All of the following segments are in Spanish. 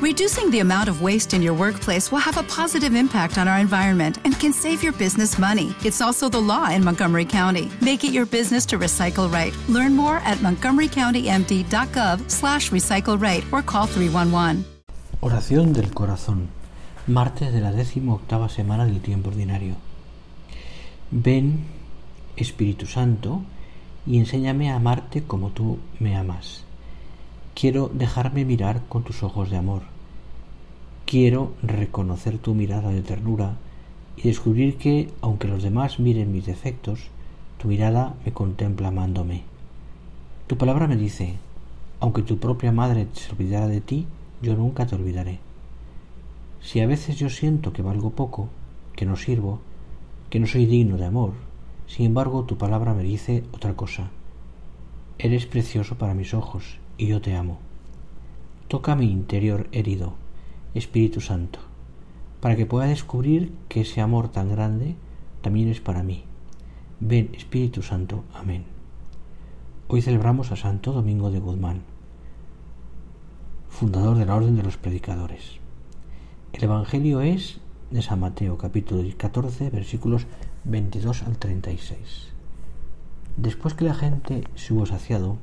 Reducing the amount of waste in your workplace will have a positive impact on our environment and can save your business money. It's also the law in Montgomery County. Make it your business to recycle right. Learn more at montgomerycountymd.gov slash recycle right or call 311. Oración del corazón. Martes de la décimo octava semana del tiempo ordinario. Ven, Espíritu Santo, y enséñame a amarte como tú me amas. Quiero dejarme mirar con tus ojos de amor. Quiero reconocer tu mirada de ternura y descubrir que, aunque los demás miren mis defectos, tu mirada me contempla amándome. Tu palabra me dice, aunque tu propia madre se olvidara de ti, yo nunca te olvidaré. Si a veces yo siento que valgo poco, que no sirvo, que no soy digno de amor, sin embargo tu palabra me dice otra cosa. Eres precioso para mis ojos y yo te amo. Toca mi interior herido, Espíritu Santo, para que pueda descubrir que ese amor tan grande también es para mí. Ven, Espíritu Santo. Amén. Hoy celebramos a Santo Domingo de Guzmán, fundador de la Orden de los Predicadores. El Evangelio es de San Mateo, capítulo 14, versículos 22 al 36. Después que la gente se hubo saciado,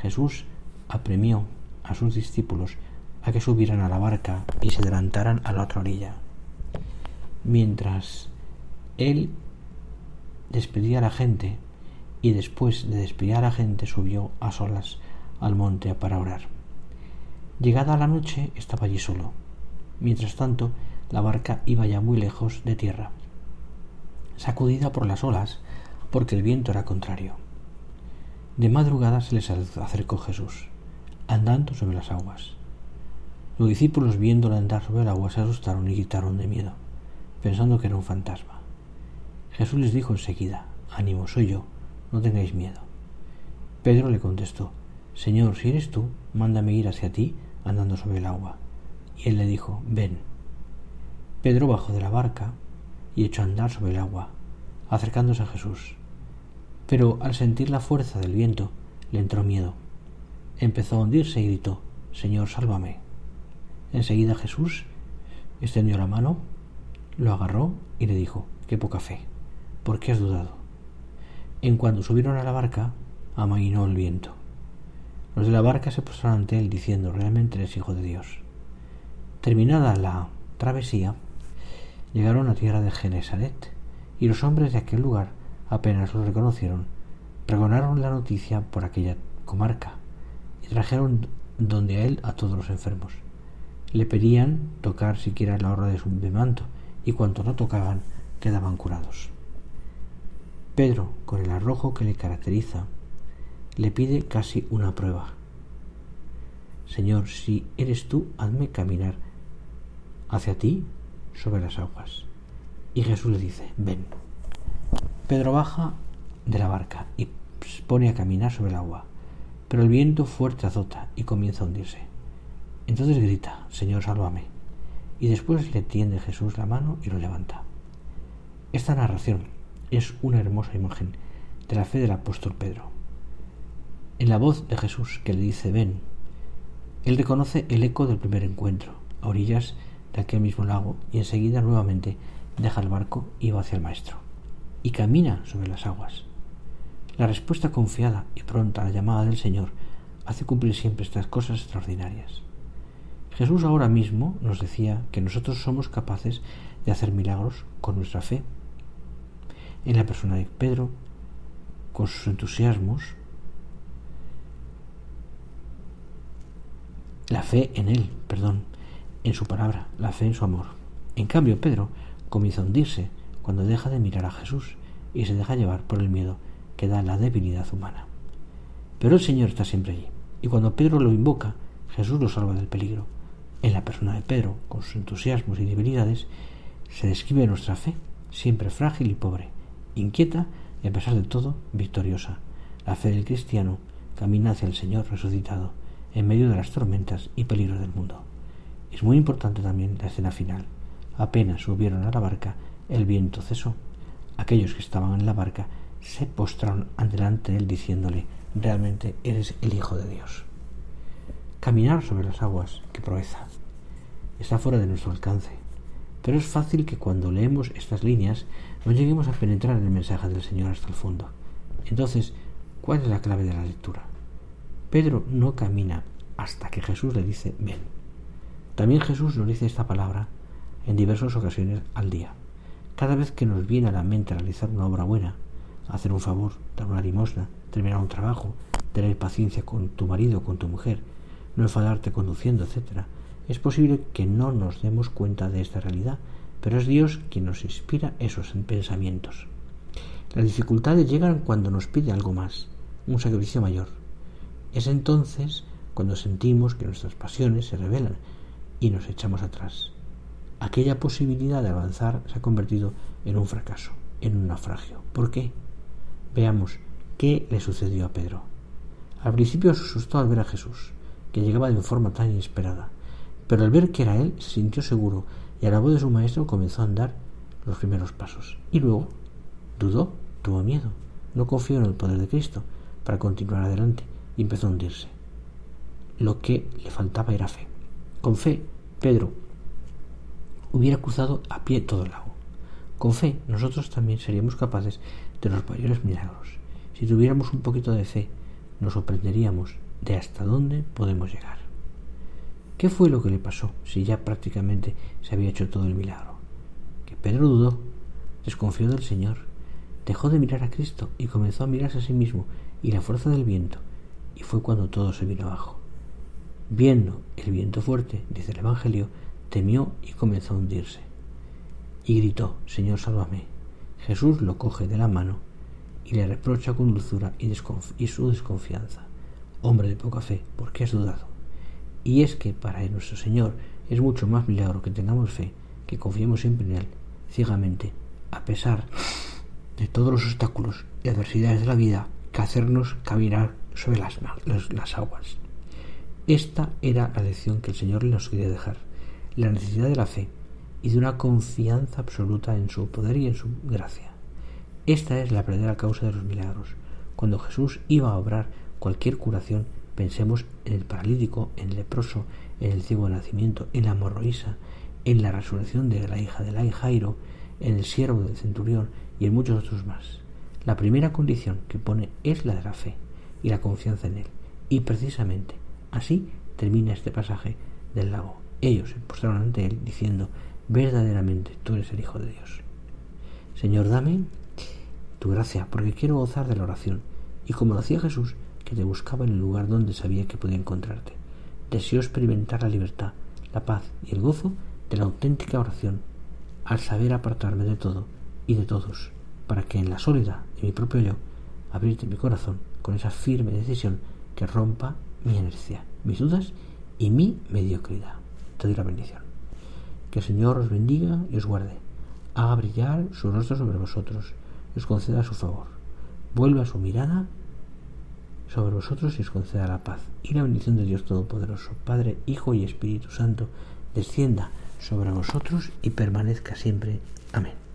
Jesús apremió a sus discípulos a que subieran a la barca y se adelantaran a la otra orilla. Mientras él despedía a la gente y después de despedir a la gente subió a solas al monte para orar. Llegada la noche estaba allí solo. Mientras tanto, la barca iba ya muy lejos de tierra, sacudida por las olas porque el viento era contrario. De madrugada se les acercó Jesús andando sobre las aguas. Los discípulos viéndolo andar sobre el agua se asustaron y gritaron de miedo, pensando que era un fantasma. Jesús les dijo enseguida, ánimo, soy yo, no tengáis miedo. Pedro le contestó, Señor, si eres tú, mándame ir hacia ti andando sobre el agua. Y él le dijo, ven. Pedro bajó de la barca y echó a andar sobre el agua, acercándose a Jesús. Pero al sentir la fuerza del viento, le entró miedo empezó a hundirse y gritó Señor, sálvame. Enseguida Jesús extendió la mano, lo agarró y le dijo Qué poca fe. ¿Por qué has dudado? En cuanto subieron a la barca, amainó el viento. Los de la barca se postraron ante él diciendo Realmente eres hijo de Dios. Terminada la travesía, llegaron a tierra de Genesaret y los hombres de aquel lugar apenas lo reconocieron, pregonaron la noticia por aquella comarca trajeron donde a él a todos los enfermos. Le pedían tocar siquiera la horra de su manto, y cuanto no tocaban quedaban curados. Pedro, con el arrojo que le caracteriza, le pide casi una prueba. Señor, si eres tú, hazme caminar hacia ti sobre las aguas. Y Jesús le dice, ven. Pedro baja de la barca y pone a caminar sobre el agua pero el viento fuerte azota y comienza a hundirse. Entonces grita, Señor, sálvame. Y después le tiende Jesús la mano y lo levanta. Esta narración es una hermosa imagen de la fe del apóstol Pedro. En la voz de Jesús que le dice ven, él reconoce el eco del primer encuentro, a orillas de aquel mismo lago, y enseguida nuevamente deja el barco y va hacia el Maestro, y camina sobre las aguas. La respuesta confiada y pronta a la llamada del Señor hace cumplir siempre estas cosas extraordinarias. Jesús ahora mismo nos decía que nosotros somos capaces de hacer milagros con nuestra fe. En la persona de Pedro, con sus entusiasmos, la fe en él, perdón, en su palabra, la fe en su amor. En cambio, Pedro comienza a hundirse cuando deja de mirar a Jesús y se deja llevar por el miedo que da la debilidad humana. Pero el Señor está siempre allí, y cuando Pedro lo invoca, Jesús lo salva del peligro. En la persona de Pedro, con sus entusiasmos y debilidades, se describe nuestra fe, siempre frágil y pobre, inquieta y a pesar de todo victoriosa. La fe del cristiano camina hacia el Señor resucitado, en medio de las tormentas y peligros del mundo. Es muy importante también la escena final. Apenas subieron a la barca, el viento cesó. Aquellos que estaban en la barca se postraron delante de él diciéndole, realmente eres el Hijo de Dios. Caminar sobre las aguas, qué proeza. está fuera de nuestro alcance. Pero es fácil que cuando leemos estas líneas no lleguemos a penetrar el mensaje del Señor hasta el fondo. Entonces, ¿cuál es la clave de la lectura? Pedro no camina hasta que Jesús le dice ven. También Jesús nos dice esta palabra en diversas ocasiones al día. Cada vez que nos viene a la mente realizar una obra buena, hacer un favor, dar una limosna, terminar un trabajo, tener paciencia con tu marido, con tu mujer, no enfadarte conduciendo, etc., es posible que no nos demos cuenta de esta realidad, pero es Dios quien nos inspira esos pensamientos. Las dificultades llegan cuando nos pide algo más, un sacrificio mayor. Es entonces cuando sentimos que nuestras pasiones se revelan y nos echamos atrás. Aquella posibilidad de avanzar se ha convertido en un fracaso, en un naufragio. ¿Por qué? Veamos qué le sucedió a Pedro. Al principio se asustó al ver a Jesús, que llegaba de forma tan inesperada, pero al ver que era él se sintió seguro y a la voz de su maestro comenzó a andar los primeros pasos. Y luego dudó, tuvo miedo, no confió en el poder de Cristo para continuar adelante y empezó a hundirse. Lo que le faltaba era fe. Con fe, Pedro hubiera cruzado a pie todo el lago. Con fe, nosotros también seríamos capaces de los mayores milagros. Si tuviéramos un poquito de fe, nos sorprenderíamos de hasta dónde podemos llegar. ¿Qué fue lo que le pasó si ya prácticamente se había hecho todo el milagro? Que Pedro dudó, desconfió del Señor, dejó de mirar a Cristo y comenzó a mirarse a sí mismo y la fuerza del viento, y fue cuando todo se vino abajo. Viendo el viento fuerte, dice el Evangelio, temió y comenzó a hundirse. Y gritó, Señor, sálvame. Jesús lo coge de la mano y le reprocha con dulzura y, y su desconfianza. Hombre de poca fe, ¿por qué has dudado? Y es que para nuestro Señor es mucho más milagro que tengamos fe, que confiemos siempre en Él, ciegamente, a pesar de todos los obstáculos y adversidades de la vida, que hacernos caminar sobre las, las aguas. Esta era la lección que el Señor nos quería dejar, la necesidad de la fe y de una confianza absoluta en su poder y en su gracia. Esta es la verdadera causa de los milagros. Cuando Jesús iba a obrar cualquier curación, pensemos en el paralítico, en el leproso, en el ciego de nacimiento, en la morroísa, en la resurrección de la hija de la Jairo, en el siervo del centurión y en muchos otros más. La primera condición que pone es la de la fe y la confianza en Él. Y precisamente así termina este pasaje del lago. Ellos se postraron ante Él diciendo, verdaderamente tú eres el Hijo de Dios. Señor, dame tu gracia, porque quiero gozar de la oración, y como lo hacía Jesús, que te buscaba en el lugar donde sabía que podía encontrarte. Deseo experimentar la libertad, la paz y el gozo de la auténtica oración, al saber apartarme de todo y de todos, para que en la soledad de mi propio yo, abrirte mi corazón con esa firme decisión que rompa mi inercia, mis dudas y mi mediocridad. Te doy la bendición. Que el Señor os bendiga y os guarde. Haga brillar su rostro sobre vosotros os conceda su favor. Vuelva su mirada sobre vosotros y os conceda la paz. Y la bendición de Dios Todopoderoso, Padre, Hijo y Espíritu Santo, descienda sobre vosotros y permanezca siempre. Amén.